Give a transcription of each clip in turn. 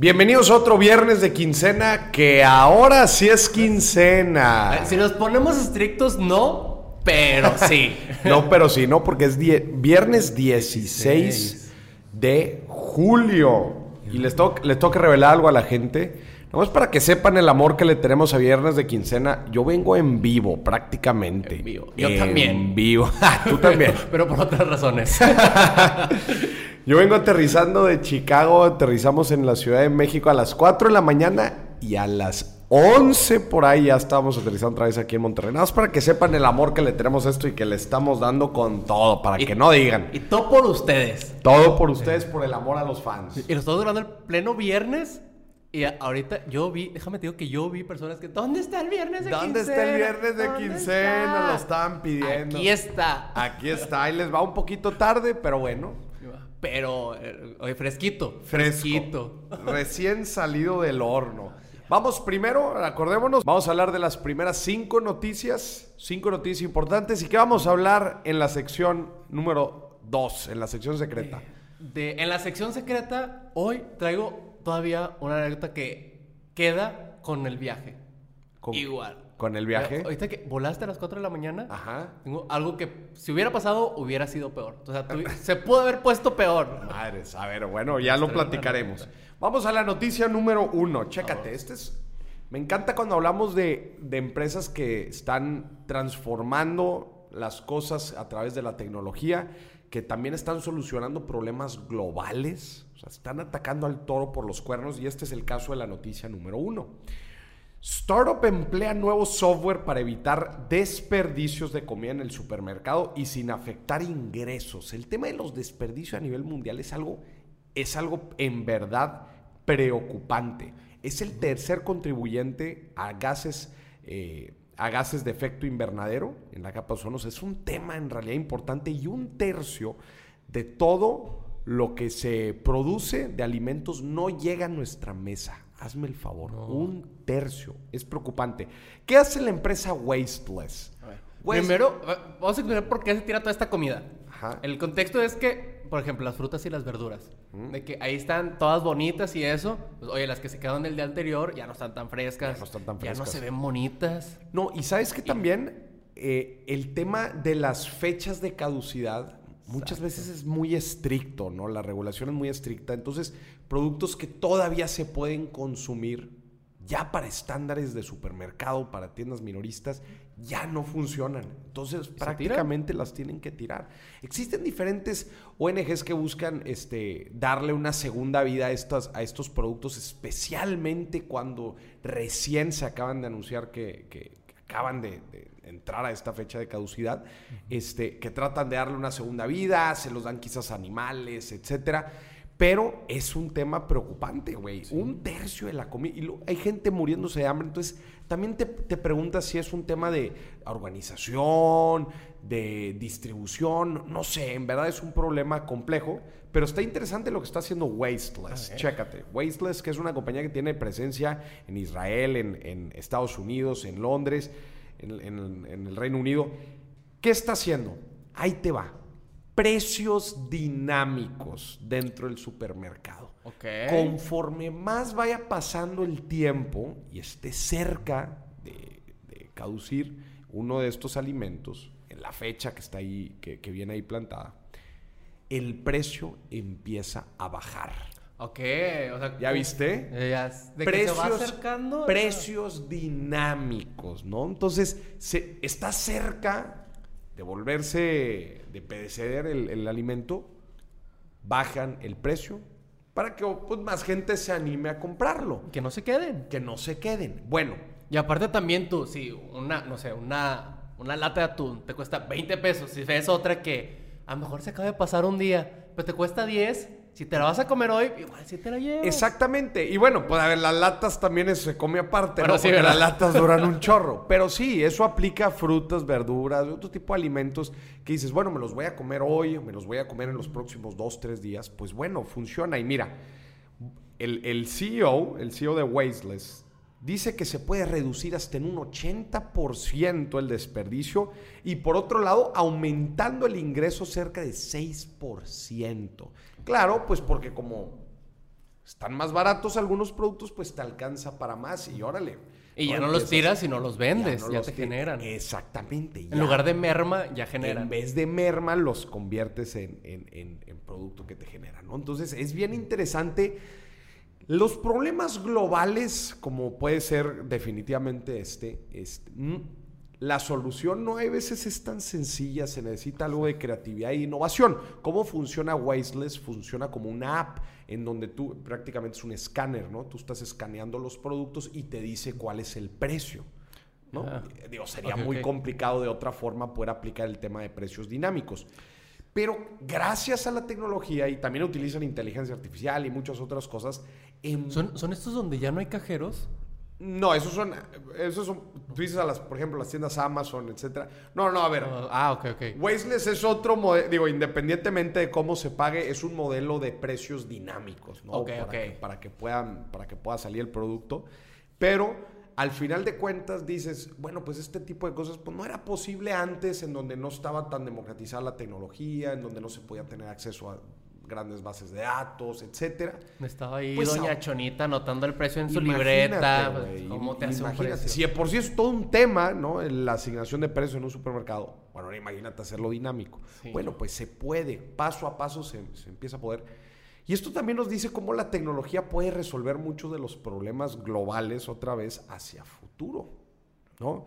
Bienvenidos a otro viernes de quincena, que ahora sí es quincena. Si nos ponemos estrictos, no, pero sí. no, pero sí, no, porque es viernes 16 de julio. Y les, to les toca revelar algo a la gente. No es para que sepan el amor que le tenemos a viernes de quincena. Yo vengo en vivo, prácticamente. En vivo. Yo también. En vivo. Tú también. pero por otras razones. Yo vengo aterrizando de Chicago, aterrizamos en la Ciudad de México a las 4 de la mañana y a las 11 por ahí ya estábamos aterrizando otra vez aquí en Monterrey. Nada más para que sepan el amor que le tenemos a esto y que le estamos dando con todo, para que no digan. Y todo por ustedes. Todo por ustedes, por el amor a los fans. Y lo estamos durando el pleno viernes. Y ahorita yo vi, déjame te digo que yo vi personas que, ¿dónde está el viernes de ¿Dónde está el viernes de quincena? Lo estaban pidiendo. Aquí está. Aquí está. Ahí les va un poquito tarde, pero bueno. Pero, eh, fresquito. Fresquito. Recién salido del horno. Vamos primero, acordémonos, vamos a hablar de las primeras cinco noticias, cinco noticias importantes y que vamos a hablar en la sección número dos, en la sección secreta. De, en la sección secreta, hoy traigo todavía una anécdota que queda con el viaje. Igual con el viaje. Ahorita que volaste a las 4 de la mañana, Ajá. tengo algo que si hubiera pasado hubiera sido peor. O sea, se pudo haber puesto peor. Madres, a ver, bueno, ya lo platicaremos. Vamos a la noticia número uno. Chécate, este es... Me encanta cuando hablamos de, de empresas que están transformando las cosas a través de la tecnología, que también están solucionando problemas globales, o sea, están atacando al toro por los cuernos y este es el caso de la noticia número uno. Startup emplea nuevo software para evitar desperdicios de comida en el supermercado y sin afectar ingresos. El tema de los desperdicios a nivel mundial es algo, es algo en verdad preocupante. Es el tercer contribuyente a gases, eh, a gases de efecto invernadero en la capa de ozono. Es un tema en realidad importante y un tercio de todo lo que se produce de alimentos no llega a nuestra mesa. Hazme el favor. Un tercio. Es preocupante. ¿Qué hace la empresa Wasteless? Primero, eh, vamos a explicar por qué se tira toda esta comida. El contexto es que, por ejemplo, las frutas y las verduras. De que ahí están todas bonitas y eso. Pues, oye, las que se quedaron el día anterior ya no están tan frescas. Ya no están tan frescas. Ya no se ven bonitas. No, y sabes que también eh, el tema de las fechas de caducidad muchas veces es muy estricto, ¿no? La regulación es muy estricta. Entonces, productos que todavía se pueden consumir ya para estándares de supermercado, para tiendas minoristas, ya no funcionan. Entonces, prácticamente las tienen que tirar. Existen diferentes ONGs que buscan este, darle una segunda vida a, estas, a estos productos, especialmente cuando recién se acaban de anunciar que, acaban de entrar a esta fecha de caducidad, este, que tratan de darle una segunda vida, se los dan quizás animales, etcétera. Pero es un tema preocupante, güey. Un tercio de la comida. Y hay gente muriéndose de hambre. Entonces, también te, te preguntas si es un tema de organización, de distribución. No sé, en verdad es un problema complejo. Pero está interesante lo que está haciendo Wasteless. Chécate. Wasteless, que es una compañía que tiene presencia en Israel, en, en Estados Unidos, en Londres en, el Reino Unido. ¿Qué está haciendo? Ahí te va. Precios dinámicos dentro del supermercado. Conforme más vaya pasando el tiempo y esté cerca de, caducir uno de estos alimentos, en la fecha que está ahí, que viene ahí plantada, el precio empieza a bajar. Ok, o sea, ¿ya viste? de precios, se va acercando. Precios dinámicos, ¿no? Entonces, se, está cerca de volverse, de pereceder el, alimento, bajan el precio para que pues, más gente se anime a comprarlo. Que no se queden. Que no se queden. Bueno. Y aparte también tú, si una, no sé, una, una lata de atún te cuesta 20 pesos, si ves otra que a lo mejor se acaba de pasar un día, pero te cuesta 10 si te la vas a comer hoy, igual si te la llevas. Exactamente. Y bueno, pues a ver, las latas también se come aparte, ¿no? Sí, Porque las latas duran un chorro. Pero sí, eso aplica a frutas, verduras, otro tipo de alimentos que dices, bueno, me los voy a comer hoy, me los voy a comer en los próximos dos, tres días. Pues bueno, funciona. Y mira, el, el CEO, el CEO de Wasteless, dice que se puede reducir hasta en un 80% el desperdicio y por otro lado aumentando el ingreso cerca de 6%. Claro, pues porque como Están más baratos algunos productos, pues te alcanza para más y órale. Y ya no los tiras y no los vendes, ya, te generan. Exactamente. En lugar de merma, ya generan. En vez de merma, los conviertes en, producto que te genera, ¿no? Entonces, es bien interesante. Los problemas globales, como puede ser definitivamente este, este la solución no hay veces es tan sencilla, se necesita algo de creatividad e innovación. ¿Cómo funciona Wazeless? Funciona como una app en donde tú prácticamente es un escáner, ¿no? Tú estás escaneando los productos y te dice cuál es el precio. ¿no? Digo, sería muy complicado de otra forma poder aplicar el tema de precios dinámicos. Pero gracias a la tecnología y también utilizan inteligencia artificial y muchas otras cosas. ¿Son, ¿Son estos donde ya no hay cajeros? No, esos son, esos son, tú dices a las, por ejemplo, las tiendas Amazon, etcétera. No, no, a ver. ah, ah ok, ok. Wasteless es otro modelo, digo, independientemente de cómo se pague, es un modelo de precios dinámicos, ¿no? Ok, para ok. Que, para que puedan, para que pueda salir el producto. Pero al final de cuentas dices, bueno, pues este tipo de cosas pues no era posible antes en donde no estaba tan democratizada la tecnología, en donde no se podía tener acceso a grandes bases de datos, etcétera. Estaba ahí pues, doña Chonita anotando el precio en su libreta. Pues, ¿Cómo te hace un precio? Si de por sí es todo un tema, ¿no? La asignación de precios en un supermercado. Bueno, ahora imagínate hacerlo dinámico. Bueno, pues se puede, paso a paso se, se empieza a poder. Y esto también nos dice cómo la tecnología puede resolver muchos de los problemas globales otra vez hacia futuro, ¿no?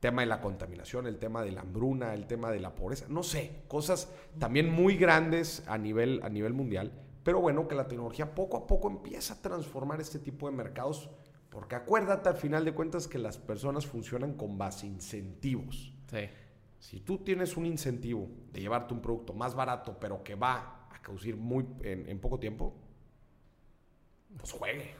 Tema de la contaminación, el tema de la hambruna, el tema de la pobreza, no sé, cosas también muy grandes a nivel, a nivel mundial, pero bueno, que la tecnología poco a poco empieza a transformar este tipo de mercados, porque acuérdate al final de cuentas que las personas funcionan con base incentivos. Sí. Si tú tienes un incentivo de llevarte un producto más barato, pero que va a caducir muy en, poco tiempo, pues juegue.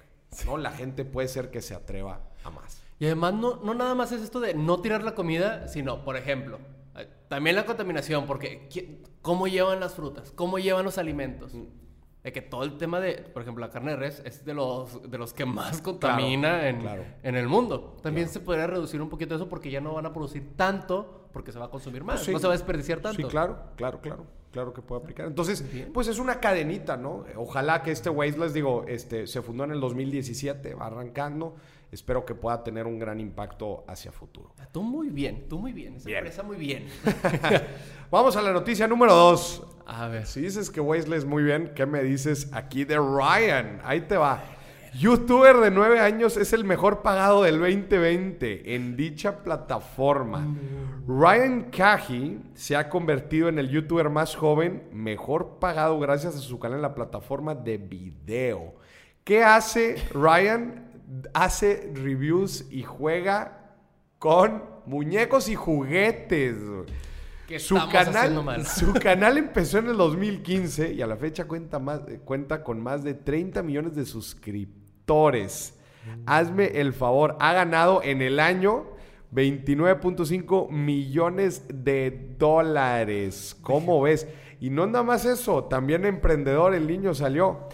¿no? La gente puede ser que se atreva a más. Y además no, no nada más es esto de no tirar la comida, sino, por ejemplo, eh, también la contaminación, porque ¿cómo llevan las frutas? ¿Cómo llevan los alimentos? Mm. De que todo el tema de, por ejemplo, la carne de res es de los, de los que más contamina en, en, el mundo. También se podría reducir un poquito eso porque ya no van a producir tanto porque se va a consumir más. No se va a desperdiciar tanto. Sí, claro, claro, claro. Claro que puede aplicar. Entonces, pues es una cadenita, ¿no? Ojalá que este Waze, les digo, este, se fundó en el 2017, va arrancando espero que pueda tener un gran impacto hacia futuro. Ah, tú muy bien, tú muy bien, esa empresa muy bien. Vamos a la noticia número dos. A ver. Si dices que Wesley es muy bien, ¿qué me dices aquí de Ryan? Ahí te va. Youtuber de 9 años es el mejor pagado del 2020 en dicha plataforma. Ryan Cahy se ha convertido en el youtuber más joven, mejor pagado gracias a su canal en la plataforma de video. ¿Qué hace Ryan? Hace reviews y juega con muñecos y juguetes. su canal, su canal empezó en el 2015 y a la fecha cuenta, más, cuenta con más de 30 millones de suscriptores. Hazme el favor, ha ganado en el año 29.5 millones de dólares. ¿Cómo ves? Y no nada más eso, también emprendedor, el niño salió.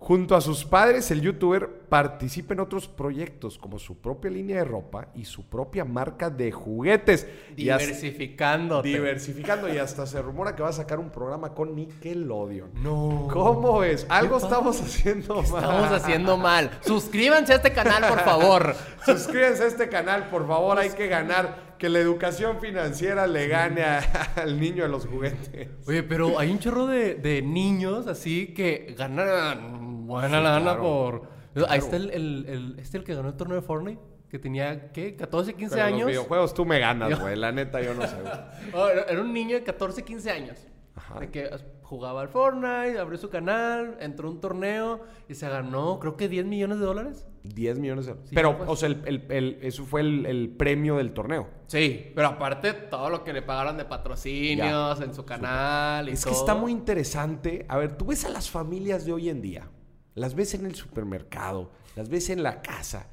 Junto a sus padres, el youtuber participa en otros proyectos como su propia línea de ropa y su propia marca de juguetes. Diversificando. Diversificando y hasta se rumora que va a sacar un programa con Nickelodeon. No. ¿Cómo ves? Algo estamos haciendo mal. Estamos haciendo mal. Suscríbanse a este canal, por favor. Suscríbanse a este canal, por favor. Hay que ganar que la educación financiera le gane al niño de los juguetes. Oye, pero hay un chorro de, niños así que ganan buena lana por... Ahí está el, el, este el que ganó el torneo de Fortnite. Que tenía, ¿qué? 14, 15 años. Los videojuegos tú me ganas, güey. La neta, yo no sé. Oh, era un niño de 14, 15 años. Ajá. De que jugaba al Fortnite, abrió su canal, entró a un torneo y se ganó, creo que 10 millones de dólares. 10 millones de dólares. pero, pues. o sea, el, eso fue el, premio del torneo. Sí, pero aparte todo lo que le pagaron de patrocinios en su canal y Es que está muy interesante. A ver, tú ves a las familias de hoy en día. Las ves en el supermercado, las ves en la casa.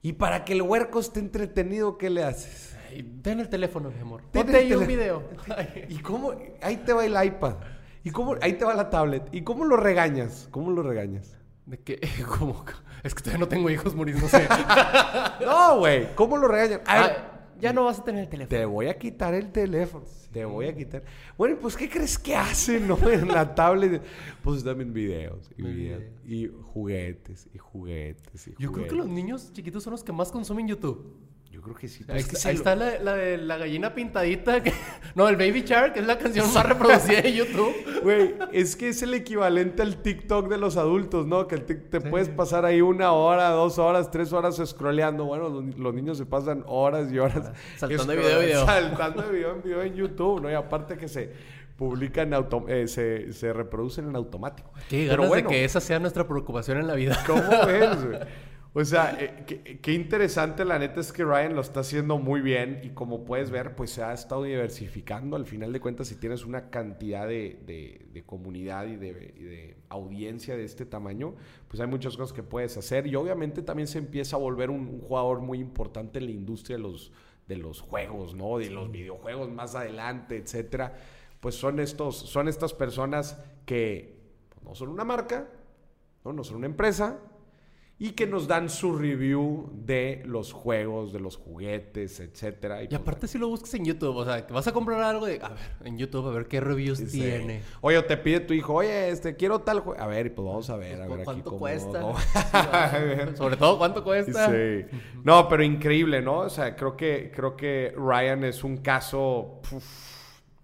Y para que el huerco esté entretenido, ¿qué le haces? ten el teléfono, mi amor. Ponte ahí un video. ¿Y cómo? Ahí te va el iPad. ¿Y cómo? Ahí te va la tablet. ¿Y cómo lo regañas? ¿Cómo lo regañas? ¿De qué? ¿Cómo? Es que todavía no tengo hijos muriéndose. no, güey. ¿Cómo lo regañan? A ver, ya no vas a tener el teléfono. Te voy a quitar el teléfono. Te voy a quitar. Bueno, pues, ¿qué crees que hacen, no? En la tablet. Pues también videos y videos. Y juguetes, y juguetes, y Yo creo que los niños chiquitos son los que más consumen YouTube. Yo creo que sí. ahí, está la, la, de la gallina pintadita. Que... No, el Baby Shark es la canción más reproducida de YouTube. Güey, es que es el equivalente al TikTok de los adultos, ¿no? Que te puedes pasar ahí una hora, dos horas, tres horas scrolleando. Bueno, los, niños se pasan horas y horas. Saltando de video en video. Saltando de video en video en YouTube, ¿no? Y aparte que se publican, eh, se, se, reproducen en automático. Qué ganas de que esa sea nuestra preocupación en la vida. ¿Cómo ves, güey? O sea, eh, qué, interesante, la neta es que Ryan lo está haciendo muy bien y como puedes ver, pues se ha estado diversificando. Al final de cuentas, si tienes una cantidad de, comunidad y de, audiencia de este tamaño, pues hay muchas cosas que puedes hacer y obviamente también se empieza a volver un, jugador muy importante en la industria de los, de los juegos, ¿no? De los videojuegos más adelante, etcétera. Pues son, estos, son estas personas que pues, no son una marca, ¿no? no son una empresa, y que nos dan su review de los juegos, de los juguetes, etcétera. Y, pues, aparte si lo buscas en YouTube, o sea, que vas a comprar algo de, a ver, en YouTube, a ver qué reviews tiene. Oye, te pide tu hijo, oye, este, quiero tal juego. A ver, pues vamos a ver, a ver ¿Cuánto cuesta? Sobre todo, ¿cuánto cuesta? Sí. No, pero increíble, ¿no? O sea, creo que, creo que Ryan es un caso...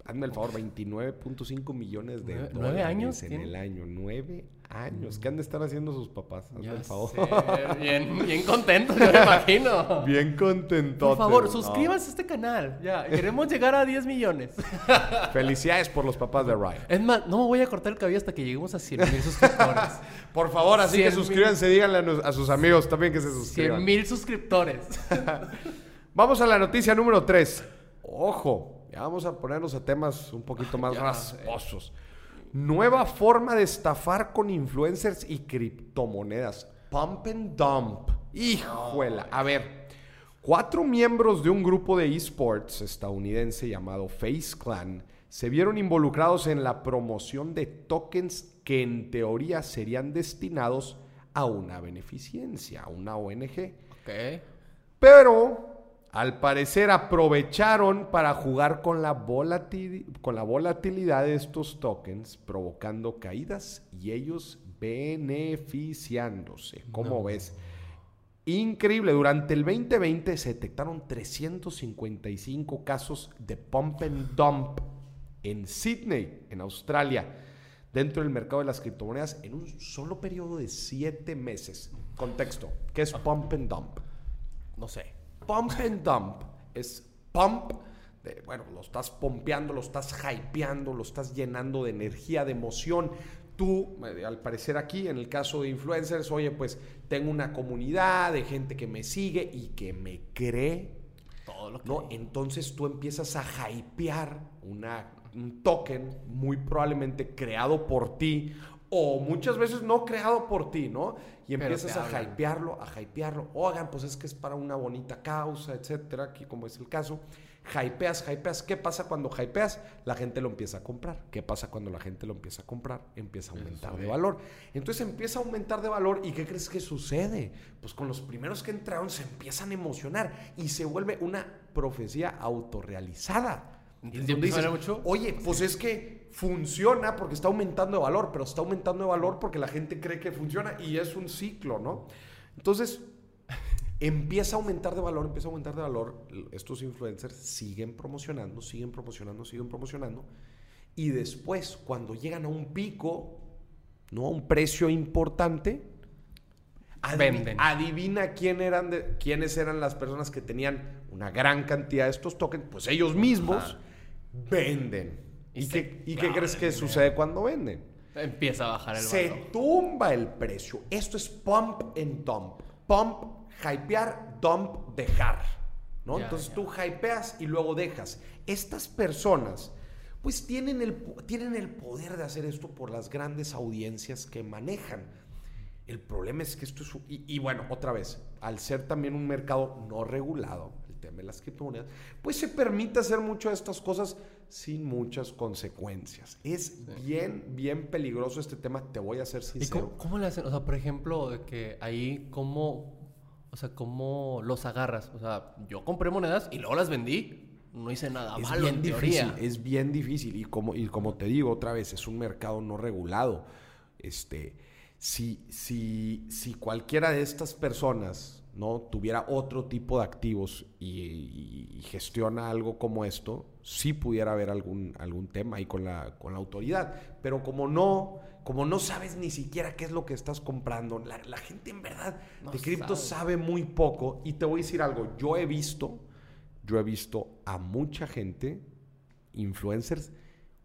hazme el favor, 29.5 millones de dólares ¿Nueve años en el año. Nueve años. ¿Qué han de estar haciendo sus papás? Hazme el favor. Bien, bien contentos, me imagino. Bien contentos. Por favor, suscríbanse a este canal. Ya, queremos llegar a 10 millones. Felicidades por los papás de Ryan. Es más, no me voy a cortar el cabello hasta que lleguemos a 100 mil suscriptores. por favor, así que suscríbanse, díganle a, sus amigos también que se suscriban. 100 mil suscriptores. vamos a la noticia número 3. Ojo, ya vamos a ponernos a temas un poquito más rasposos. Nueva forma de estafar con influencers y criptomonedas. Pump and dump. Hijuela. A ver, cuatro miembros de un grupo de esports estadounidense llamado Face Clan se vieron involucrados en la promoción de tokens que en teoría serían destinados a una beneficencia, a una ONG. Okay. Pero al parecer aprovecharon para jugar con la, con la volatilidad de estos tokens, provocando caídas y ellos beneficiándose. ¿Cómo ves? Increíble, durante el 2020 se detectaron 355 casos de pump and dump en Sydney, en Australia, dentro del mercado de las criptomonedas en un solo periodo de 7 meses. Contexto, ¿qué es pump and dump? No sé. Pump and dump es pump, de, bueno, lo estás pompeando, lo estás hypeando, lo estás llenando de energía, de emoción. Tú, eh, al parecer aquí, en el caso de influencers, oye, pues tengo una comunidad de gente que me sigue y que me cree. Todo lo que ¿no? Entonces tú empiezas a hypear una, un token muy probablemente creado por ti o muchas veces no creado por ti, ¿no? Y empiezas a hypearlo, a hypearlo. Oigan, pues es que es para una bonita causa, etcétera, aquí como es el caso. Hypeas, hypeas. ¿Qué pasa cuando hypeas? La gente lo empieza a comprar. ¿Qué pasa cuando la gente lo empieza a comprar? Empieza a aumentar de valor. Entonces empieza a aumentar de valor. ¿Y qué crees que sucede? Pues con los primeros que entraron se empiezan a emocionar y se vuelve una profecía autorrealizada. Dices, mucho? Oye, pues es que funciona porque está aumentando de valor, pero está aumentando de valor porque la gente cree que funciona y es un ciclo, ¿no? Entonces, empieza a aumentar de valor, empieza a aumentar de valor. Estos influencers siguen promocionando, siguen promocionando, siguen promocionando. Y después, cuando llegan a un pico, ¿no? A un precio importante, Venden. adivina quién eran quiénes eran las personas que tenían una gran cantidad de estos tokens. Pues ellos mismos venden. ¿Y, qué, ¿y qué crees que sucede cuando venden? Empieza a bajar el Se tumba el precio. Esto es pump and dump. Pump, hypear, dump, dejar. ¿no? Entonces tú hypeas y luego dejas. Estas personas pues tienen el, tienen el poder de hacer esto por las grandes audiencias que manejan. El problema es que esto es... y bueno, otra vez, al ser también un mercado no regulado, tema de las criptomonedas, pues se permite hacer muchas de estas cosas sin muchas consecuencias. Es bien, bien peligroso este tema, te voy a ser sincero. ¿Y cómo, le hacen? O sea, por ejemplo, que ahí, ¿cómo...? O sea, ¿cómo los agarras? O sea, yo compré monedas y luego las vendí. No hice nada es malo, bien en difícil, teoría. Es bien difícil. Y como, y como te digo otra vez, es un mercado no regulado. Este, si, si, si cualquiera de estas personas ¿no? tuviera otro tipo de activos y, gestiona algo como esto, sí pudiera haber algún, algún tema ahí con la, con la autoridad. Pero como no, como no sabes ni siquiera qué es lo que estás comprando, la, gente en verdad de cripto sabe. muy poco. Y te voy a decir algo, yo he visto, yo he visto a mucha gente, influencers,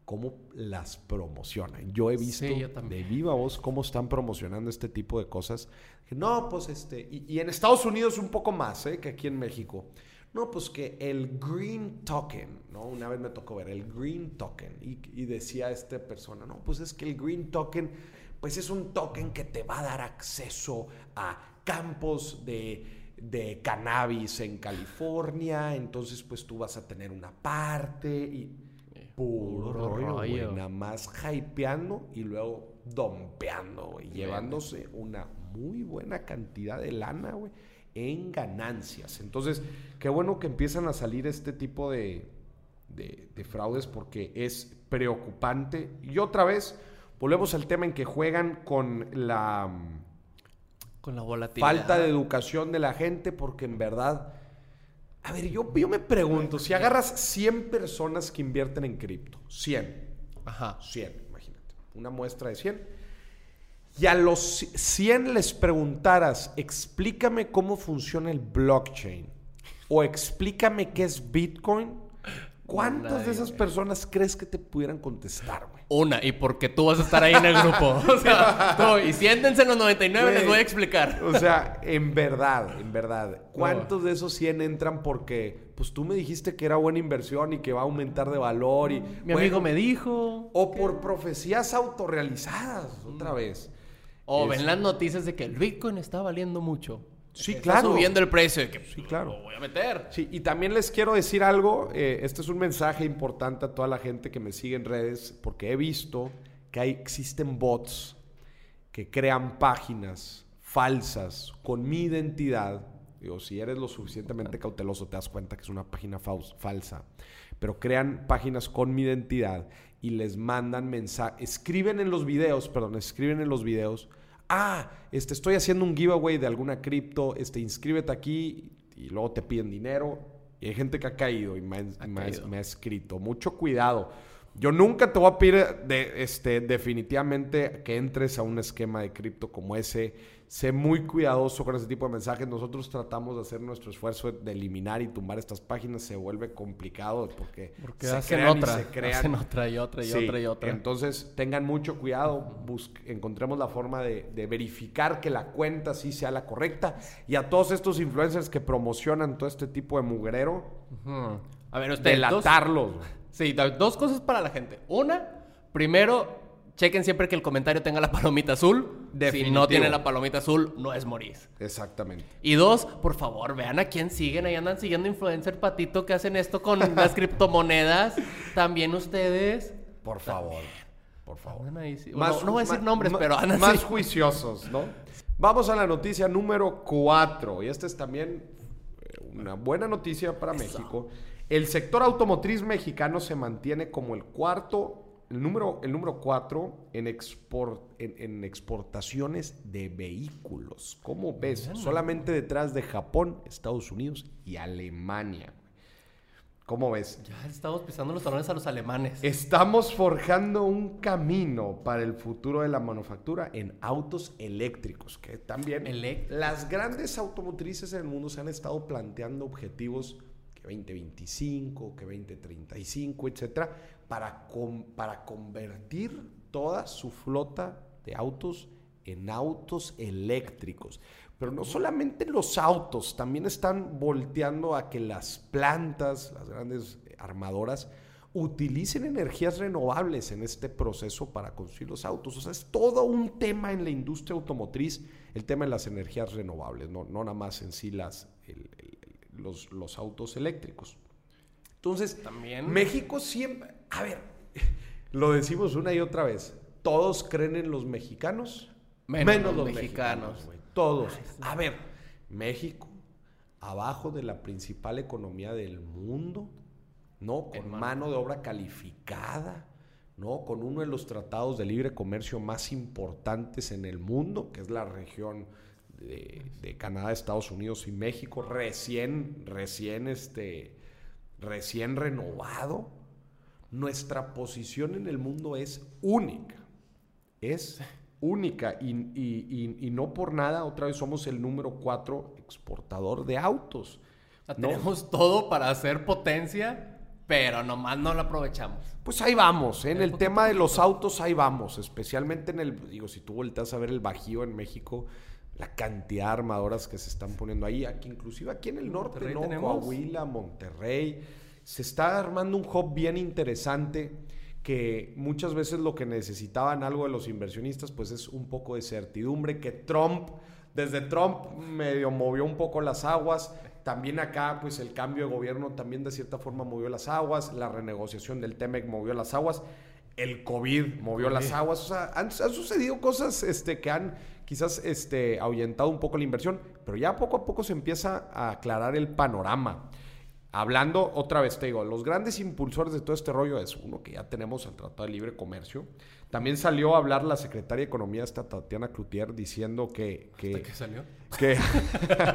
cómo las promocionan. Yo he visto de viva voz cómo están promocionando este tipo de cosas. No, pues este, y, en Estados Unidos un poco más ¿eh? que aquí en México. No, pues que el Green Token, ¿no? Una vez me tocó ver el Green Token y, y decía esta persona, no, pues es que el Green Token, pues es un token que te va a dar acceso a campos de, de cannabis en California, entonces pues tú vas a tener una parte y puro, rollo, Nada más hypeando y luego dompeando, y Llevándose una muy buena cantidad de lana, güey, en ganancias. Entonces, qué bueno que empiezan a salir este tipo de, de, fraudes porque es preocupante. Y otra vez, volvemos al tema en que juegan con la... Con la volatilidad. Falta de educación de la gente porque en verdad a ver, yo, yo me pregunto, si agarras 100 personas que invierten en cripto, 100. Ajá. 100, imagínate. Una muestra de 100. Y a los 100 les preguntaras, explícame cómo funciona el blockchain o explícame qué es Bitcoin ¿Cuántas de esas personas crees que te pudieran contestar, güey? Una, y porque tú vas a estar ahí en el grupo. O sea, tú, y siéntense en los 99, les voy a explicar. O sea, en verdad, en verdad. ¿Cuántos de esos 100 entran porque, pues tú me dijiste que era buena inversión y que va a aumentar de valor? y Mi amigo me dijo. O por profecías autorrealizadas, otra vez. O ven las noticias de que el Bitcoin está valiendo mucho. Sí, claro. subiendo el precio. sí, claro. Lo voy a meter. Sí, y también les quiero decir algo. Eh, este es un mensaje importante a toda la gente que me sigue en redes, porque he visto que hay, existen bots que crean páginas falsas con mi identidad. Digo, si eres lo suficientemente cauteloso, te das cuenta que es una página falsa. Pero crean páginas con mi identidad y les mandan mensajes. Escriben en los videos, perdón, escriben en los videos ah, este, estoy haciendo un giveaway de alguna cripto, este, inscríbete aquí y luego te piden dinero. Y hay gente que ha caído y me ha, escrito. Mucho cuidado. Yo nunca te voy a pedir de, este, definitivamente que entres a un esquema de cripto como ese sé muy cuidadoso con ese tipo de mensajes. Nosotros tratamos de hacer nuestro esfuerzo de eliminar y tumbar estas páginas. Se vuelve complicado porque, se hacen otra, se crean. Hacen otra y otra y otra y otra. Entonces tengan mucho cuidado. encontremos la forma de, verificar que la cuenta sí sea la correcta. Y a todos estos influencers que promocionan todo este tipo de mugrero, a ver, usted, delatarlos. Sí, dos cosas para la gente. Una, primero Chequen siempre que el comentario tenga la palomita azul. Si no tiene la palomita azul, no es Moris. Exactamente. Y dos, por favor, vean a quién siguen. Ahí andan siguiendo influencer patito que hacen esto con las criptomonedas. También ustedes. Por favor. Por favor. Más, no, voy a decir nombres, pero andan Más juiciosos, ¿no? Vamos a la noticia número 4. Y esta es también eh, una buena noticia para México. El sector automotriz mexicano se mantiene como el cuarto el número, el número cuatro en, export, en, exportaciones de vehículos. ¿Cómo ves? Solamente detrás de Japón, Estados Unidos y Alemania. ¿Cómo ves? Ya estamos pisando los talones a los alemanes. Estamos forjando un camino para el futuro de la manufactura en autos eléctricos, que también las grandes automotrices en el mundo se han estado planteando objetivos 2025, que 2035, etcétera, para, para convertir toda su flota de autos en autos eléctricos. Pero no solamente los autos, también están volteando a que las plantas, las grandes armadoras, utilicen energías renovables en este proceso para construir los autos. O sea, es todo un tema en la industria automotriz, el tema de las energías renovables, no, no nada más en sí las, los, los autos eléctricos. Entonces, ¿También? México siempre, a ver, lo decimos una y otra vez, todos creen en los mexicanos, menos, los, mexicanos. todos. A ver, México, abajo de la principal economía del mundo, ¿no? Con mano de obra calificada, ¿no? Con uno de los tratados de libre comercio más importantes en el mundo, que es la región de, Canadá, Estados Unidos y México, recién, recién, este, recién renovado. Nuestra posición en el mundo es única. Es única y, no por nada, otra vez somos el número cuatro exportador de autos. Tenemos todo para hacer potencia, pero nomás no lo aprovechamos. Pues ahí vamos, ¿eh? en el tema de los autos ahí vamos, especialmente en el, digo, si tú volteas a ver el Bajío en México, la cantidad de armadoras que se están poniendo ahí, aquí inclusive aquí en el norte, ¿no? Coahuila, Monterrey, se está armando un hub bien interesante que muchas veces lo que necesitaban algo de los inversionistas pues es un poco de certidumbre que Trump desde Trump medio movió un poco las aguas. También acá, pues el cambio de gobierno también de cierta forma movió las aguas, la renegociación del TEMEC movió las aguas, el COVID movió las aguas, o sea, han, sucedido cosas este, que han quizás este, ahuyentado un poco la inversión, pero ya poco a poco se empieza a aclarar el panorama. Hablando otra vez, te digo, los grandes impulsores de todo este rollo es uno que ya tenemos el Tratado de Libre Comercio. También salió a hablar la secretaria de Economía, esta Tatiana Cloutier, diciendo que... que qué salió? Que,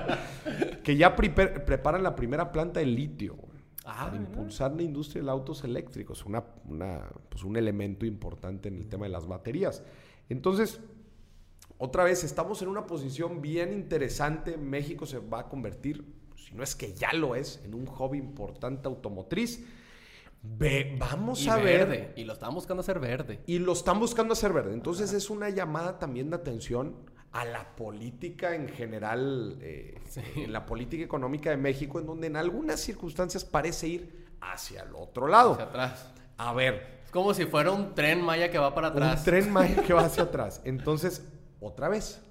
que ya preparan la primera planta de litio ah, para impulsar la industria de los autos eléctricos, una, pues un elemento importante en el tema de las baterías. Entonces, otra vez, estamos en una posición bien interesante. México se va a convertir, si no es que ya lo es, en un hobby importante automotriz. Ve, vamos a ver. Y lo están buscando hacer verde. Y lo están buscando hacer verde. Entonces es una llamada también de atención a la política en general, eh, en la política económica de México, en donde en algunas circunstancias parece ir hacia el otro lado. Hacia atrás. A ver. Es como si fuera un tren Maya que va para atrás. Un tren Maya que va hacia atrás. Entonces, otra vez,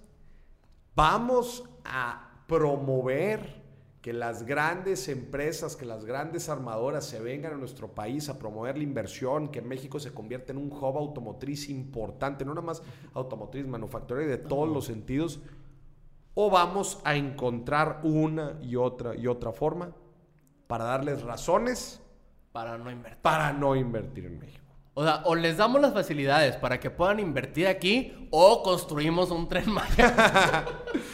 vamos a promover que las grandes empresas, que las grandes armadoras se vengan a nuestro país a promover la inversión, que México se convierta en un hub automotriz importante, no nada más automotriz, manufacturera de todos los sentidos, o vamos a encontrar una y otra y otra forma para darles razones para no invertir, para no invertir en México. O sea, o les damos las facilidades para que puedan invertir aquí o construimos un tren Maya.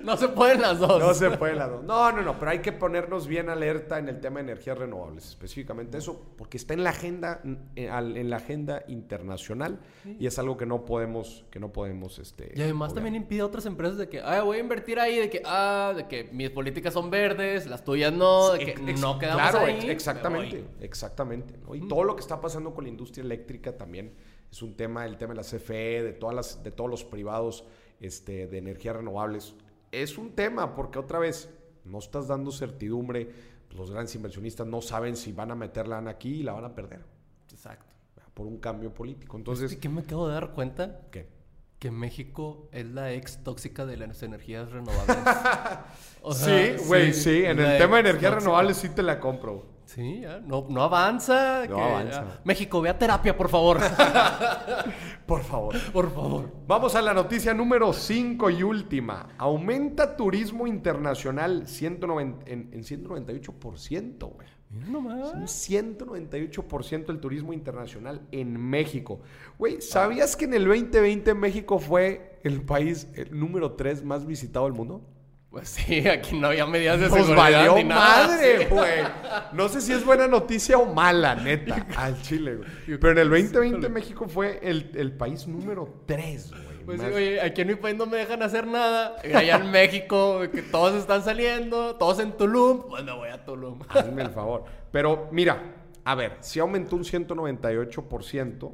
no se pueden las dos. No se pueden las dos. No, no, no, pero hay que ponernos bien alerta en el tema de energías renovables, específicamente eso, porque está en la agenda, en la agenda internacional y es algo que no podemos, que no podemos, este. Y además también impide a otras empresas de que, ah, voy a invertir ahí, de que, ah, de que mis políticas son verdes, las tuyas no, de que no quedamos claro, exactamente, exactamente. Y todo lo que está pasando con la industria eléctrica también es un tema, el tema de la CFE, de todas las, de todos los privados este, de energías renovables es un tema, porque otra vez, no estás dando certidumbre, los grandes inversionistas no saben si van a meterla aquí y la van a perder. Exacto. Por un cambio político. Entonces. ¿Qué me acabo de dar cuenta? ¿Qué? Que México es la ex tóxica de las energías renovables. sí, güey, sí. En el tema de energías renovables sí te la compro. Sí, no, no avanza. No avanza. México, ve a terapia, por favor. por favor. Por favor. Vamos a la noticia número 5 y última. Aumenta turismo internacional 190, en, en 198%, güey. Nomás. Un 198% del turismo internacional en México. Güey, ¿sabías que en el 2020 México fue el país el número 3 más visitado del mundo? Pues sí, aquí no había medidas de Nos seguridad valió madre, güey. No sé si es buena noticia o mala, neta, al Chile, güey. Pero en el 2020 México fue el, el país número 3, güey. Pues sí, oye, aquí en mi país no me dejan hacer nada. Allá en México, que todos están saliendo, todos en Tulum. Pues me voy a Tulum. Hazme el favor. Pero mira, a ver, si aumentó un 198%,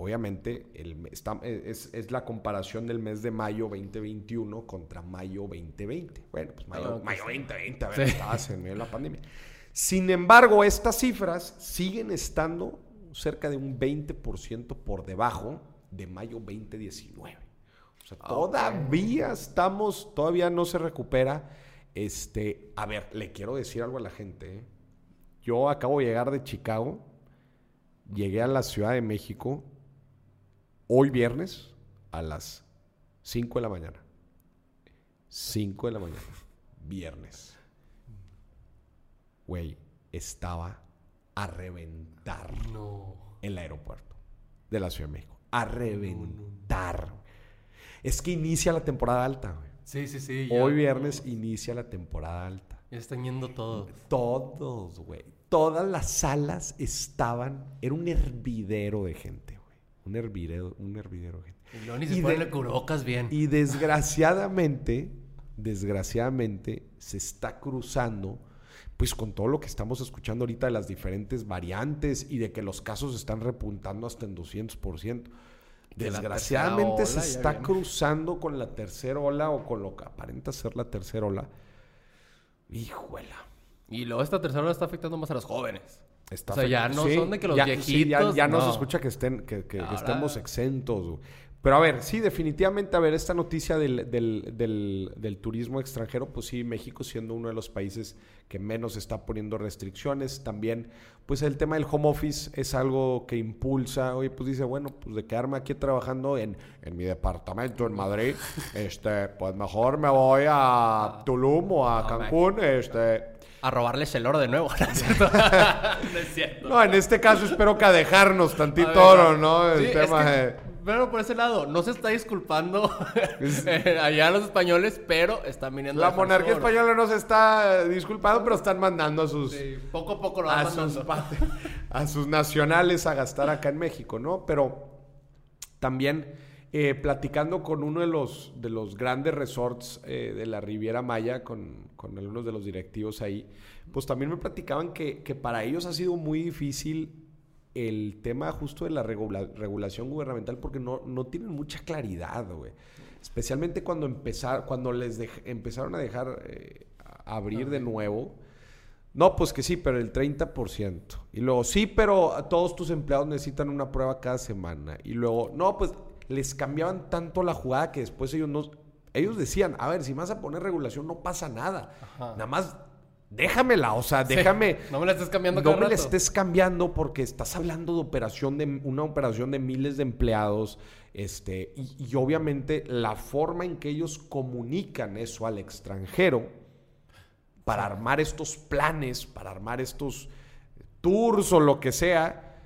obviamente el, eh, es, la comparación del mes de mayo 2021 contra mayo 2020. Bueno, pues mayo, 2020, a ver, estabas en medio de la pandemia. Sin embargo, estas cifras siguen estando cerca de un 20% por debajo de mayo 2019. O sea, todavía estamos, todavía no se recupera. Este, a ver, le quiero decir algo a la gente. ¿eh? Yo acabo de llegar de Chicago, llegué a la Ciudad de México hoy viernes a las 5 de la mañana. 5 de la mañana. viernes. Güey, estaba a reventar el aeropuerto de la Ciudad de México. A reventar. Es que inicia la temporada alta, güey. Sí, sí, sí. Hoy viernes inicia la temporada alta. Ya están yendo todos. Todos, güey. Todas las salas estaban. Era un hervidero de gente. Un hervidero, un hervidero de gente. Y ni se pone cubrebocas bien. Y desgraciadamente, desgraciadamente, se está cruzando pues con todo lo que estamos escuchando ahorita de las diferentes variantes y de que los casos están repuntando hasta en 200%. Desgraciadamente se está cruzando con la tercera ola o con lo que aparenta ser la tercera ola. Hijuela. Y luego esta tercera ola está afectando más a los jóvenes. O sea, ya no son de que los viejitos... ya, no. se escucha que, estén, que, que estemos exentos. Pero a ver, sí, definitivamente, a ver, esta noticia del, del, turismo extranjero, pues sí, México siendo uno de los países que menos está poniendo restricciones, también, pues el tema del home office es algo que impulsa, oye, pues dice, bueno, pues de quedarme aquí trabajando en, en mi departamento en Madrid, este, pues mejor me voy a Tulum o a Cancún, este a robarles el oro de nuevo. ¿no, es cierto. no, en este caso espero que a dejarnos tantito oro, ¿no? El tema de pero por ese lado, no se está disculpando allá los españoles, pero están viniendo. La monarquía española no se está disculpando, pero están mandando a sus. poco a poco lo van a sus, a sus nacionales a gastar acá en México, ¿no? Pero también eh, platicando con uno de los, de los grandes resorts eh, de la Riviera Maya, con, con, algunos de los directivos ahí, pues también me platicaban que, que para ellos ha sido muy difícil el tema justo de la regulación gubernamental porque no, no tienen mucha claridad, güey. Especialmente cuando, empezar, cuando les empezaron a dejar eh, abrir de nuevo. No, pues que sí, pero el 30%. Y luego, sí, pero todos tus empleados necesitan una prueba cada semana. Y luego, no, pues les cambiaban tanto la jugada que después ellos no... Ellos decían, a ver, si vas a poner regulación no pasa nada. Nada más déjamela, o sea, déjame. no me la estés cambiando. No me la estés cambiando porque estás hablando de operación de una operación de miles de empleados, este, y, obviamente la forma en que ellos comunican eso al extranjero para armar estos planes, para armar estos tours o lo que sea,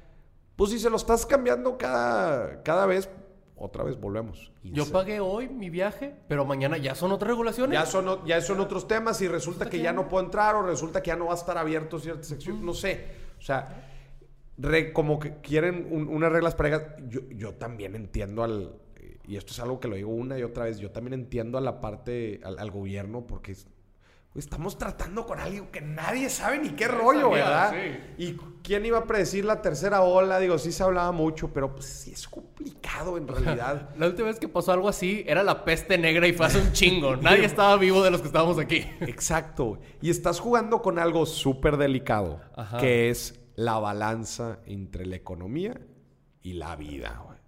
pues si se lo estás cambiando cada, cada vez, otra vez volvemos. Yo pagué hoy mi viaje, pero mañana ya son otras regulaciones. Ya son, ya son otros temas y resulta que ya no puedo entrar o resulta que ya no va a estar abierto cierta sección, no sé. O sea, como que quieren unas reglas para yo, yo también entiendo al, y esto es algo que lo digo una y otra vez, yo también entiendo a la parte, al, al gobierno, porque Estamos tratando con algo que nadie sabe ni qué rollo, ¿verdad? Y quién iba a predecir la tercera ola, digo, sí se hablaba mucho, pero pues sí es complicado en realidad. la última vez que pasó algo así era la peste negra y fue hace un chingo. Nadie estaba vivo de los que estábamos aquí. Exacto. Y estás jugando con algo súper delicado, que es la balanza entre la economía y la vida, güey.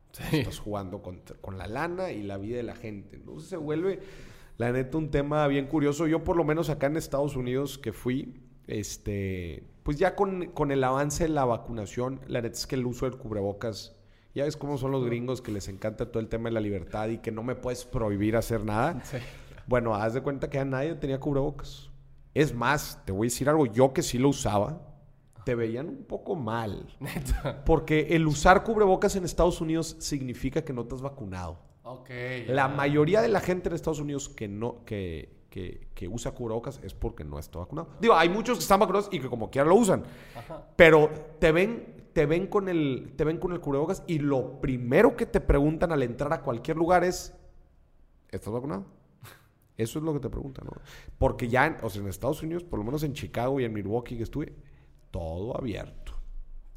Estás jugando con, con la lana y la vida de la gente. Entonces se vuelve la neta, un tema bien curioso. Yo, por lo menos acá en Estados Unidos, que fui, este, pues ya con, con el avance de la vacunación, la neta es que el uso del cubrebocas, ya ves cómo son los gringos que les encanta todo el tema de la libertad y que no me puedes prohibir hacer nada. Bueno, haz de cuenta que ya nadie tenía cubrebocas. Es más, te voy a decir algo, yo que sí lo usaba, te veían un poco mal. Porque el usar cubrebocas en Estados Unidos significa que no te has vacunado. La mayoría de la gente en Estados Unidos que no, que, que, usa cubrebocas es porque no está vacunado. Digo, hay muchos que están vacunados y que como quiera lo usan. Pero te ven, te ven con el, te ven con el cubrebocas y lo primero que te preguntan al entrar a cualquier lugar es, ¿estás vacunado? Eso es lo que te preguntan, ¿no? Porque ya, o sea, en Estados Unidos, por lo menos en Chicago y en Milwaukee que estuve, todo abierto.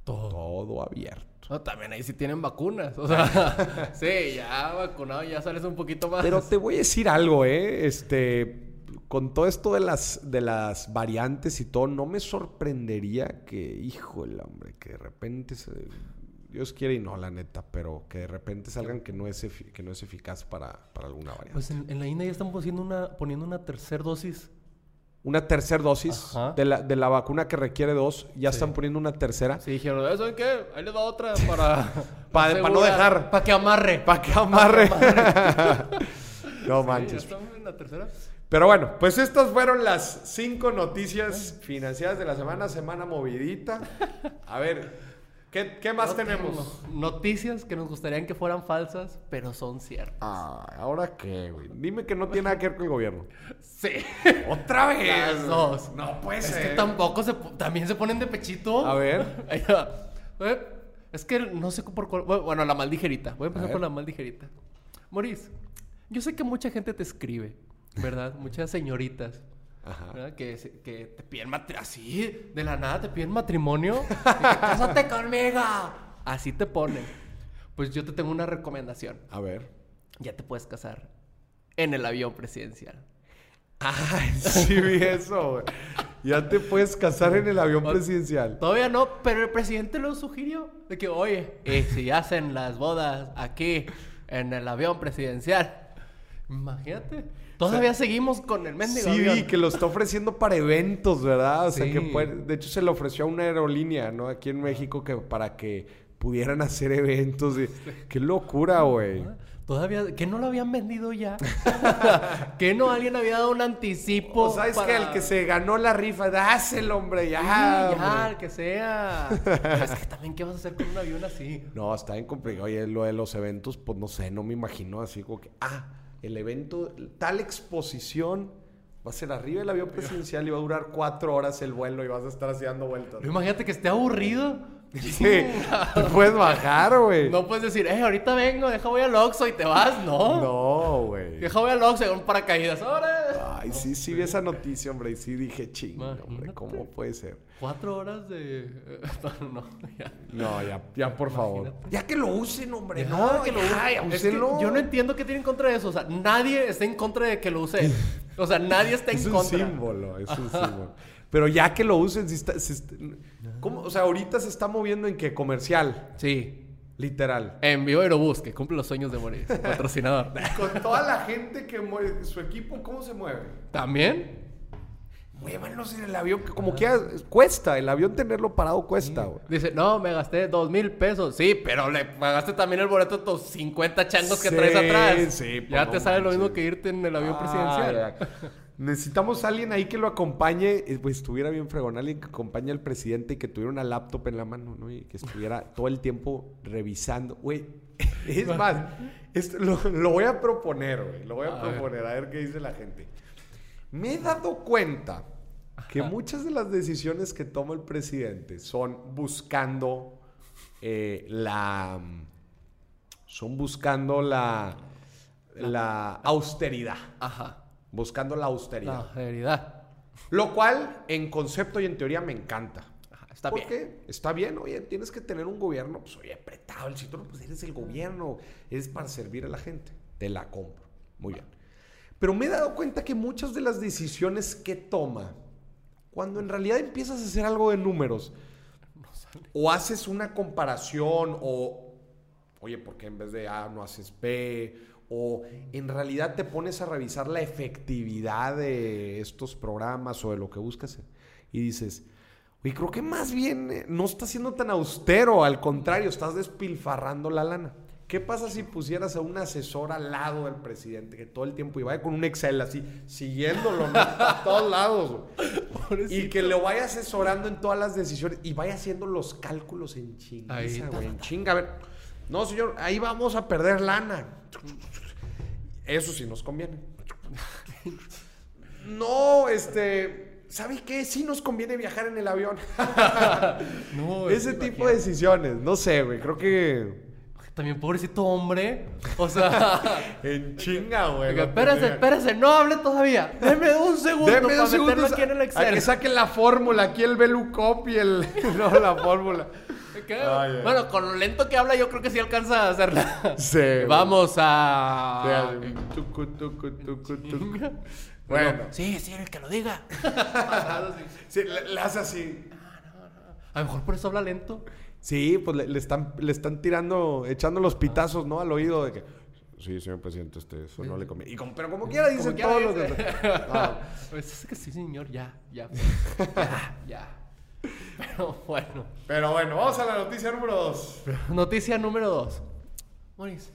Todo. Todo abierto. No, también ahí sí tienen vacunas. O sea, sí, ya vacunado, ya sales un poquito más. Pero te voy a decir algo, ¿eh? Este, con todo esto de las, de las variantes y todo, no me sorprendería que, híjole, hombre, que de repente, Dios quiere y no, la neta, pero que de repente salgan que no es, que no es eficaz para, para alguna variante. Pues en, la India ya están poniendo una, poniendo una tercera dosis una tercera dosis de la, de la, vacuna que requiere dos. Ya están poniendo una tercera. Sí, dijeron, ¿saben qué? Ahí les da otra para... para, no dejar... Para que amarre. Para que amarre. no manches. en la tercera? Pero bueno, pues estas fueron las cinco noticias financieras de la semana, semana movidita. A ver, ¿qué, más tenemos? Noticias que nos gustarían que fueran falsas, pero son ciertas. Ah, ¿ahora qué, güey? Dime que no tiene nada que ver con el gobierno. Sí. ¿Otra vez? Las dos. No puede ser. Es que tampoco se... También se ponen de pechito. A ver. Va. Es que no sé por cuál. Bueno, la maldijerita. Voy a empezar con la maldijerita. Maurice, yo sé que mucha gente te escribe, ¿verdad? Muchas señoritas. Ajá. Que, que, te piden. Así, de la nada te piden matrimonio. Cásate conmigo. Así te ponen. Pues yo te tengo una recomendación. A ver. Ya te puedes casar en el avión presidencial. Ay, sí vi eso, güey. Ya te puedes casar en el avión presidencial. Todavía no, pero el presidente lo sugirió. De que, oye, y si hacen las bodas aquí en el avión presidencial. Imagínate. Todavía seguimos con el mendigo Sí, vi que lo está ofreciendo para eventos, ¿verdad? O sea, que puede, de hecho se le ofreció a una aerolínea, ¿no? Aquí en México que para que pudieran hacer eventos. Qué locura, güey. Todavía, que no lo habían vendido ya. que no alguien había dado un anticipo. O sabes que el que se ganó la rifa, dáselo, hombre, ya. ya, el que sea. es que también, ¿qué vas a hacer con un avión así? No, está bien complicado. Oye, lo de los eventos, pues no sé, no me imagino así como que, ah, el evento, tal exposición Va a ser arriba el avión presidencial y va a durar cuatro horas el vuelo y vas a estar así dando vueltas. Imagínate que esté aburrido. Sí, te puedes bajar, güey. No puedes decir, eh, ahorita vengo, deja voy al Oxxo y te vas, ¿no? No, güey. Deja voy al Oxxo y un paracaídas, ¡ahora! Ay, sí, sí vi esa noticia, hombre, y sí dije, ching, hombre, ¿cómo puede ser? Cuatro horas de... no, ya. No, ya, ya, por favor. Ya que lo usen, hombre, no, que lo usen. yo no entiendo qué tiene en contra de eso, o sea, nadie está en contra de que lo use. O sea, nadie está en contra. Es un símbolo, es un símbolo. Pero ya que lo usen, si está, ¿cómo? O sea, ahorita se está moviendo en qué comercial. Sí. Literal. En Vivo Aerobús, que cumple los sueños de morir. Patrocinador. Con toda la gente que mueve, su equipo, ¿cómo se mueve? ¿También? Muévanlos en el avión, que como que cuesta, el avión tenerlo parado cuesta, Dice, no, me gasté dos mil pesos. Sí, pero le pagaste también el boleto de tus 50 changos que traes atrás. Sí, pues Ya te sale lo mismo que irte en el avión ah, presidencial. Necesitamos a alguien ahí que lo acompañe, eh, pues estuviera bien fregón, alguien que acompañe al presidente y que tuviera una laptop en la mano, ¿no? Y que estuviera todo el tiempo revisando. Güey, es más, lo, voy a proponer, güey, lo voy a, proponer, a ver qué dice la gente. Me he dado cuenta que muchas de las decisiones que toma el presidente son buscando eh, la... Son buscando la, la austeridad. Ajá buscando la austeridad. La austeridad. Lo cual, en concepto y en teoría, me encanta. está bien. Porque está bien, oye, tienes que tener un gobierno, pues, oye, apretado el sitio, pues eres el gobierno, es para servir a la gente. Te la compro. Muy bien. Pero me he dado cuenta que muchas de las decisiones que toma, cuando en realidad empiezas a hacer algo de números, o haces una comparación, o, oye, ¿por qué en vez de A no haces B? O en realidad te pones a revisar la efectividad de estos programas o de lo que buscas y dices, oye, creo que más bien eh, no está siendo tan austero, al contrario, estás despilfarrando la lana. ¿Qué pasa si pusieras a un asesor al lado del presidente que todo el tiempo iba con un Excel así, siguiéndolo a todos lados? Y que lo vaya asesorando en todas las decisiones y vaya haciendo los cálculos en chinga, en chinga. A ver, no, señor, ahí vamos a perder lana. Eso sí nos conviene. no, este. ¿Sabe qué? Sí nos conviene viajar en el avión. no, Ese tipo de decisiones. No sé, güey. Creo que. También pobrecito hombre. O sea. en chinga, güey. Espérese, espérese, no hable todavía. Deme un segundo Deme para un segundo aquí en el Excel. A que saquen la fórmula, aquí el VLOOKUP y el. no, la fórmula bueno, con lo lento que habla, yo creo que sí alcanza a hacerla. Sí. Vamos a. bueno. Sí, sí, el que lo diga. sí, le, hace así. A lo mejor por eso habla lento. Sí, pues le, están, le están tirando, echando los pitazos, ¿no? Al oído de que. Sí, señor presidente, este, eso no le conviene. pero como quiera dicen todos los. Pues es que sí, señor, ya, ya. ya, ya. Pero bueno. Pero bueno, vamos a la noticia número 2. Noticia número 2. Moris,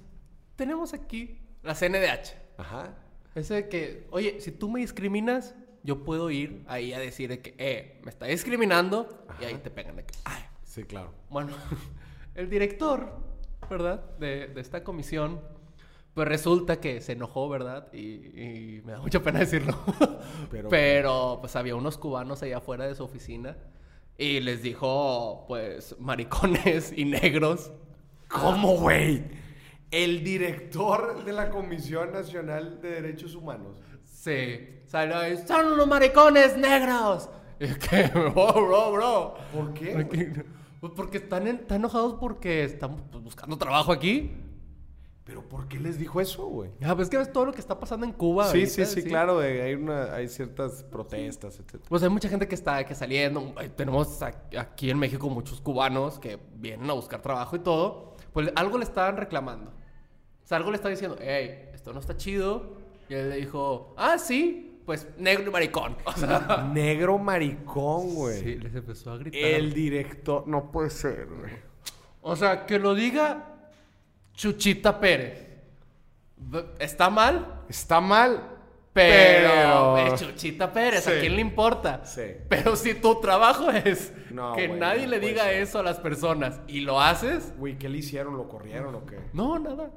tenemos aquí la CNDH. Ajá. Ese de que, oye, si tú me discriminas, yo puedo ir ahí a decir que, eh, me está discriminando y ahí te pegan de que, ay. Sí, claro. Bueno, el director, ¿verdad? De, de esta comisión, pues resulta que se enojó, ¿verdad? Y, y me da mucha pena decirlo. Pero, Pero, pues había unos cubanos allá afuera de su oficina y les dijo, pues, maricones y negros. ¿Cómo, güey? El director de la Comisión Nacional de Derechos Humanos. Sí. Salió ahí, son unos maricones negros. Y es que, bro, bro, bro. ¿Por qué? Pues porque están, enojados porque están pues, buscando trabajo aquí. ¿Pero por qué les dijo eso, güey? Ah, pues que ves todo lo que está pasando en Cuba. Sí, sí, sí, claro. hay, una, hay ciertas protestas, etc. Pues hay mucha gente que está que saliendo. Tenemos aquí en México muchos cubanos que vienen a buscar trabajo y todo. Pues algo le estaban reclamando. O sea, algo le está diciendo, hey, esto no está chido. Y él le dijo, ah, sí, pues negro y maricón. O sea, negro maricón, güey. Sí, les empezó a gritar. El director, no puede ser, güey. O sea, que lo diga Chuchita Pérez. ¿Está mal? Está mal. Pero, es Chuchita Pérez, ¿a quién le importa? Sí. Pero si tu trabajo es que nadie le diga eso a las personas y lo haces. Güey, ¿qué le hicieron? ¿Lo corrieron o qué? No, nada.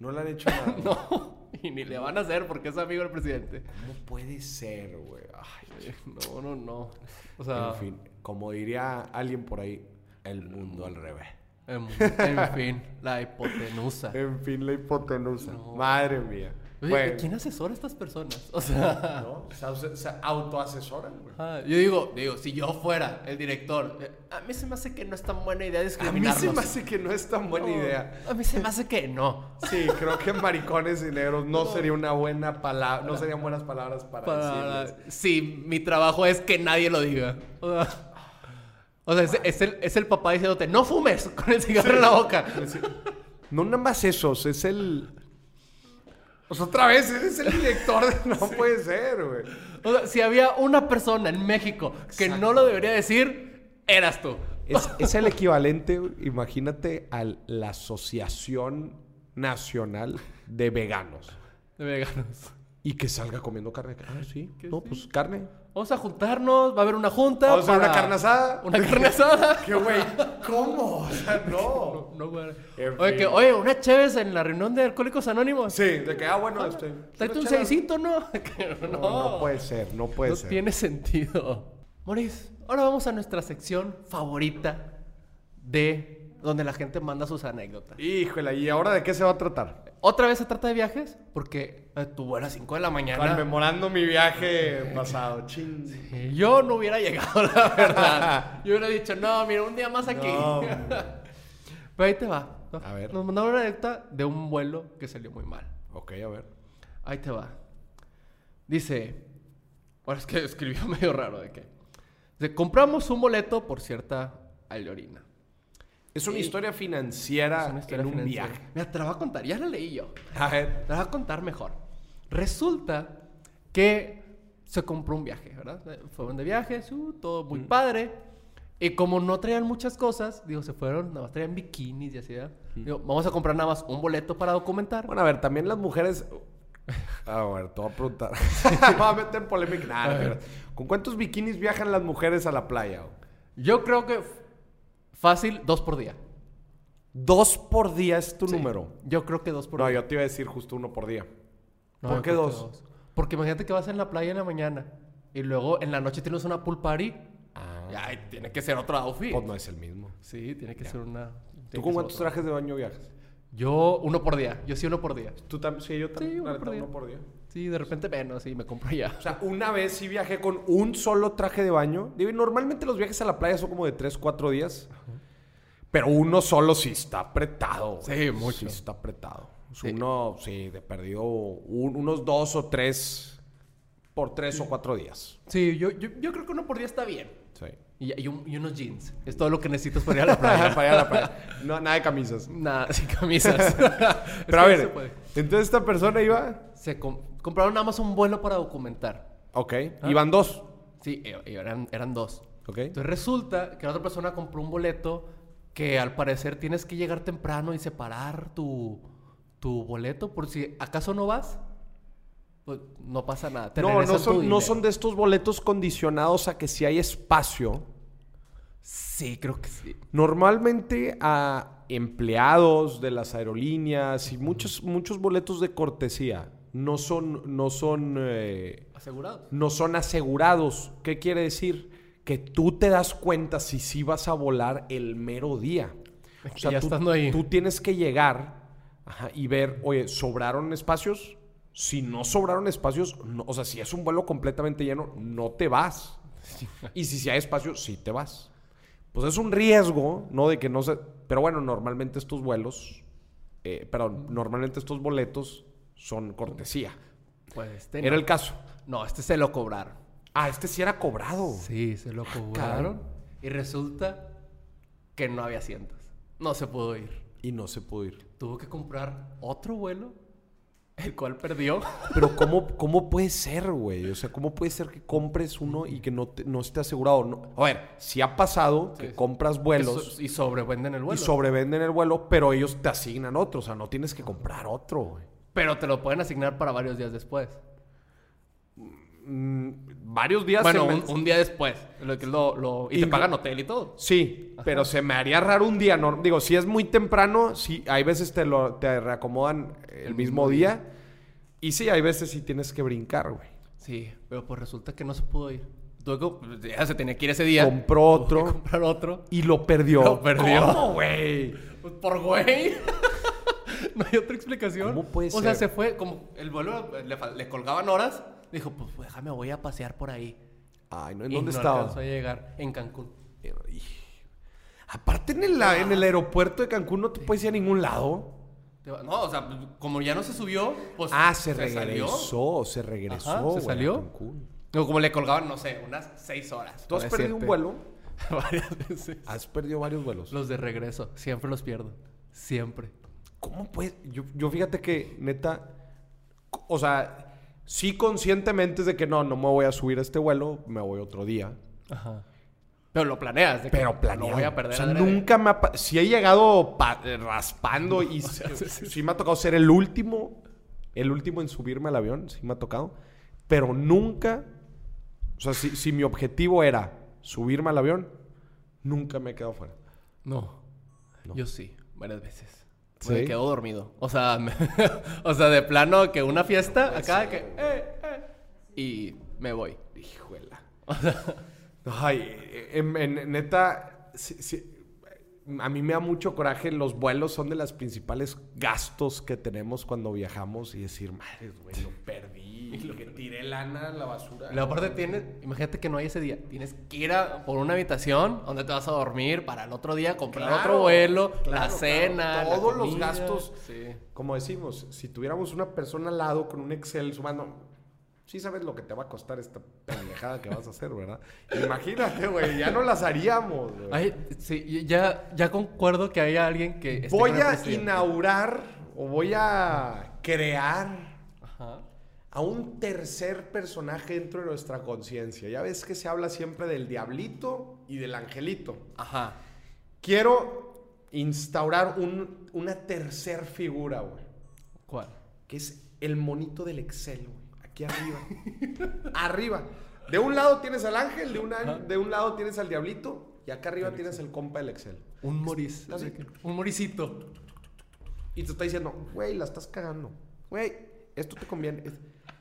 No le han hecho nada. no, y ni le van a hacer porque es amigo del presidente. ¿Cómo puede ser, güey? Ay, no, no, no. O sea, en fin, como diría alguien por ahí, el mundo al revés. En, fin, la hipotenusa. En fin, la hipotenusa. Madre mía. ¿quién asesora a estas personas? O sea, ¿no? se, autoasesoran, güey. yo digo, digo, si yo fuera el director, a mí se me hace que no es tan buena idea discriminarnos. A mí se me hace que no es tan buena idea. A mí se me hace que no. Sí, creo que maricones y negros no, sería una buena palabra, no serían buenas palabras para, para decirles. Sí, mi trabajo es que nadie lo diga. O sea, es, el, es el papá diciéndote, no fumes con el cigarro en la boca. No nada más esos, es el pues otra vez, ese es el director. No puede ser, güey. O sea, si había una persona en México que no lo debería decir, eras tú. Es, el equivalente, imagínate, a la Asociación Nacional de Veganos. De veganos. Y que salga comiendo carne. Ah, sí. No, pues carne. Vamos a juntarnos, va a haber una junta. Vamos a una carne asada. Una carne asada. ¿Qué, güey? ¿Cómo? O sea, no. No, güey. oye, que, oye, una chévez en la reunión de Alcohólicos Anónimos. Sí, de que, ah, bueno, este. Tráete un seisito, ¿no? no, no, puede ser, no puede ser. No tiene sentido. Maurice, ahora vamos a nuestra sección favorita de donde la gente manda sus anécdotas. Híjole, ¿y ahora de qué se va a tratar? ¿Otra vez se trata de viajes? Porque eh, tú a las 5 de la mañana. Conmemorando mi viaje pasado. yo no hubiera llegado, la verdad. yo hubiera dicho, no, mira, un día más aquí. Pero ahí te va. A ver. Nos mandaron una anécdota de un vuelo que salió muy mal. Ok, a ver. Ahí te va. Dice. Ahora es que escribió medio raro de que. Dice, compramos un boleto por cierta aerolínea. Es una historia financiera en un viaje. Mira, te la voy a contar. Ya la leí yo. A ver. Te la voy a contar mejor. Resulta que se compró un viaje, ¿verdad? Fueron de viaje, todo muy padre. Y como no traían muchas cosas, digo, se fueron, nada más traían bikinis y así, ¿verdad? Digo, vamos a comprar nada más un boleto para documentar. Bueno, a ver, también las mujeres... A ver, te voy a preguntar. Vamos a meter polémica. ¿Con cuántos bikinis viajan las mujeres a la playa? Yo creo que Fácil, dos por día. Dos por día es tu número. Yo creo que dos por día. No, yo te iba a decir justo uno por día. ¿Por qué dos? Porque imagínate que vas en la playa en la mañana y luego en la noche tienes una pool party. Ah. Ya, tiene que ser otro outfit. Pues no es el mismo. Sí, tiene que ser una. ¿Tú con cuántos trajes de baño viajas? Yo uno por día. Yo sí uno por día. ¿Tú también? Sí, yo también. Sí, uno, por día. Sí, de repente menos y me compro ya. O sea, una vez sí viajé con un solo traje de baño. Digo, normalmente los viajes a la playa son como de tres, cuatro días. Pero uno solo sí está apretado. Sí, mucho. Sí está apretado. Uno, sí, de perdido unos dos o tres por tres o cuatro días. Sí, yo, yo, creo que uno por día está bien. Sí. Y, unos jeans. Es todo lo que necesitas para ir a la playa. para ir a la playa. No, nada de camisas. Nada, sin camisas. Pero a ver, entonces esta persona iba... Se compraron nada más un vuelo para documentar. Ok. Ah. Iban dos. Sí, e, eran, eran dos. Ok. Entonces resulta que la otra persona compró un boleto que al parecer tienes que llegar temprano y separar tu, tu boleto por si acaso no vas. pues no pasa nada. no, no son, no son de estos boletos condicionados a que si hay espacio. Sí, creo que sí. Normalmente a empleados de las aerolíneas y muchos, muchos boletos de cortesía no son, no son eh, asegurados. No son asegurados. ¿Qué quiere decir? Que tú te das cuenta si sí vas a volar el mero día. O sea, ya tú, estando ahí. tú tienes que llegar y ver, oye, ¿sobraron espacios? Si no sobraron espacios, o sea, si es un vuelo completamente lleno, no te vas. Y si, si hay espacio, sí te vas. Pues es un riesgo, ¿no? De que no se... Pero bueno, normalmente estos vuelos, eh, perdón, normalmente estos boletos son cortesía. Pues este Era el caso. No, este se lo cobraron. Ah, este sí era cobrado. Sí, se lo cobraron. y resulta que no había asientos. No se pudo ir. Y no se pudo ir. Tuvo que comprar otro vuelo el cual perdió. Pero ¿cómo, cómo puede ser, güey? O sea, ¿cómo puede ser que compres uno y que no, no esté asegurado? a ver, si ha pasado que compras vuelos... y sobrevenden el vuelo. Y sobrevenden el vuelo, pero ellos te asignan otro. O sea, no tienes que comprar otro, güey. Pero te lo pueden asignar para varios días después. Mm, varios días. Bueno, un, día después. Lo, y, te pagan hotel y todo. Sí, pero se me haría raro un día. No, digo, si es muy temprano, sí, hay veces te lo te reacomodan el, mismo día. Y sí, hay veces sí tienes que brincar, güey. Sí, pero pues resulta que no se pudo ir. ya se tenía que ir ese día. Compró otro. comprar otro. Y lo perdió. Lo perdió. ¿Cómo, güey? Pues por güey. no hay otra explicación. ¿Cómo puede ser? O sea, se fue, como el vuelo le, le colgaban horas Dijo, pues déjame, voy a pasear por ahí. Ay, ¿no? ¿En dónde estaba? a llegar en Cancún. Aparte en el, en el aeropuerto de Cancún no te puedes ir a ningún lado. No, o sea, pues, como ya no se subió, pues. Ah, se, regresó, se regresó. se salió. como le colgaban, no sé, unas seis horas. ¿Tú has perdido un vuelo? varias veces. Has perdido varios vuelos. Los de regreso, siempre los pierdo. Siempre. ¿Cómo puedes? Yo, yo fíjate que, neta, o sea, sí conscientemente es de que no, no me voy a subir a este vuelo, me voy otro día. Ajá. Pero lo planeas. De que pero planeo. No voy a perder. O sea, nunca me ha... Si he llegado eh, raspando y sí, me ha tocado ser el último, el último en subirme al avión, sí me ha tocado. Pero nunca, o sea, si, si mi objetivo era subirme al avión, nunca me he quedado fuera. No. Yo sí, varias veces. Me quedo dormido. O sea, o sea, de plano que una fiesta acá que eh, eh, y me voy. Hijuela. Ay, en, neta, a mí me da mucho coraje. Los vuelos son de los principales gastos que tenemos cuando viajamos y decir, madre, güey, lo perdí lo que tiré lana a la basura. La parte tienes, imagínate que no hay ese día. Tienes que ir a por una habitación donde te vas a dormir para el otro día comprar otro vuelo, la cena, todos los gastos. Como decimos, si tuviéramos una persona al lado con un Excel sumando, sí sabes lo que te va a costar esta pendejada que vas a hacer, ¿verdad? Imagínate, güey, ya no las haríamos. sí, ya, ya concuerdo que haya alguien que... Voy a inaugurar o voy a crear Ajá a un tercer personaje dentro de nuestra conciencia. Ya ves que se habla siempre del diablito y del angelito. Ajá. Quiero instaurar un, una tercer figura, güey. ¿Cuál? Que es el monito del Excel, güey. Aquí arriba. arriba. De un lado tienes al ángel, de un, de un lado tienes al diablito y acá arriba tienes el compa del Excel. Un moris. Un morisito. Y te está diciendo, güey, la estás cagando. Güey, esto te conviene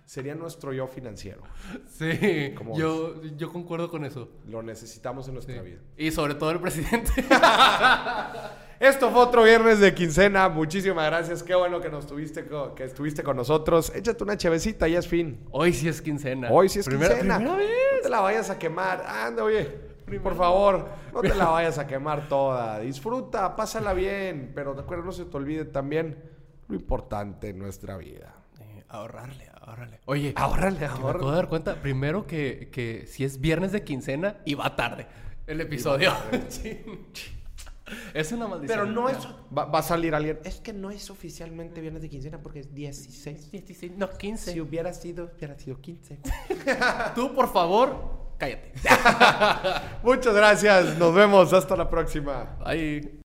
sería nuestro yo financiero. Sí, yo, yo concuerdo con eso. Lo necesitamos en nuestra vida. Y sobre todo el presidente. Esto fue otro viernes de quincena. Muchísimas gracias. Qué bueno que nos tuviste que estuviste con nosotros. Échate una chevecita, ya es fin. Hoy sí es quincena. Hoy sí es quincena. Primera vez. No te la vayas a quemar. Anda, oye. Por favor, no te la vayas a quemar toda. Disfruta, pásala bien. Pero de acuerdo, no se te olvide también lo importante en nuestra vida. Eh, ahorrarle, ahorrale. Oye, ahorrale, ahorrale. Me puedo dar cuenta, primero que, que si es viernes de quincena y va tarde el episodio. es una maldición. Pero no es. Va, a salir alguien. Es que no es oficialmente viernes de quincena porque es 16. 16, no, 15. Si hubiera sido, hubiera sido 15. Tú, por favor, cállate. Muchas gracias. Nos vemos. Hasta la próxima. Bye.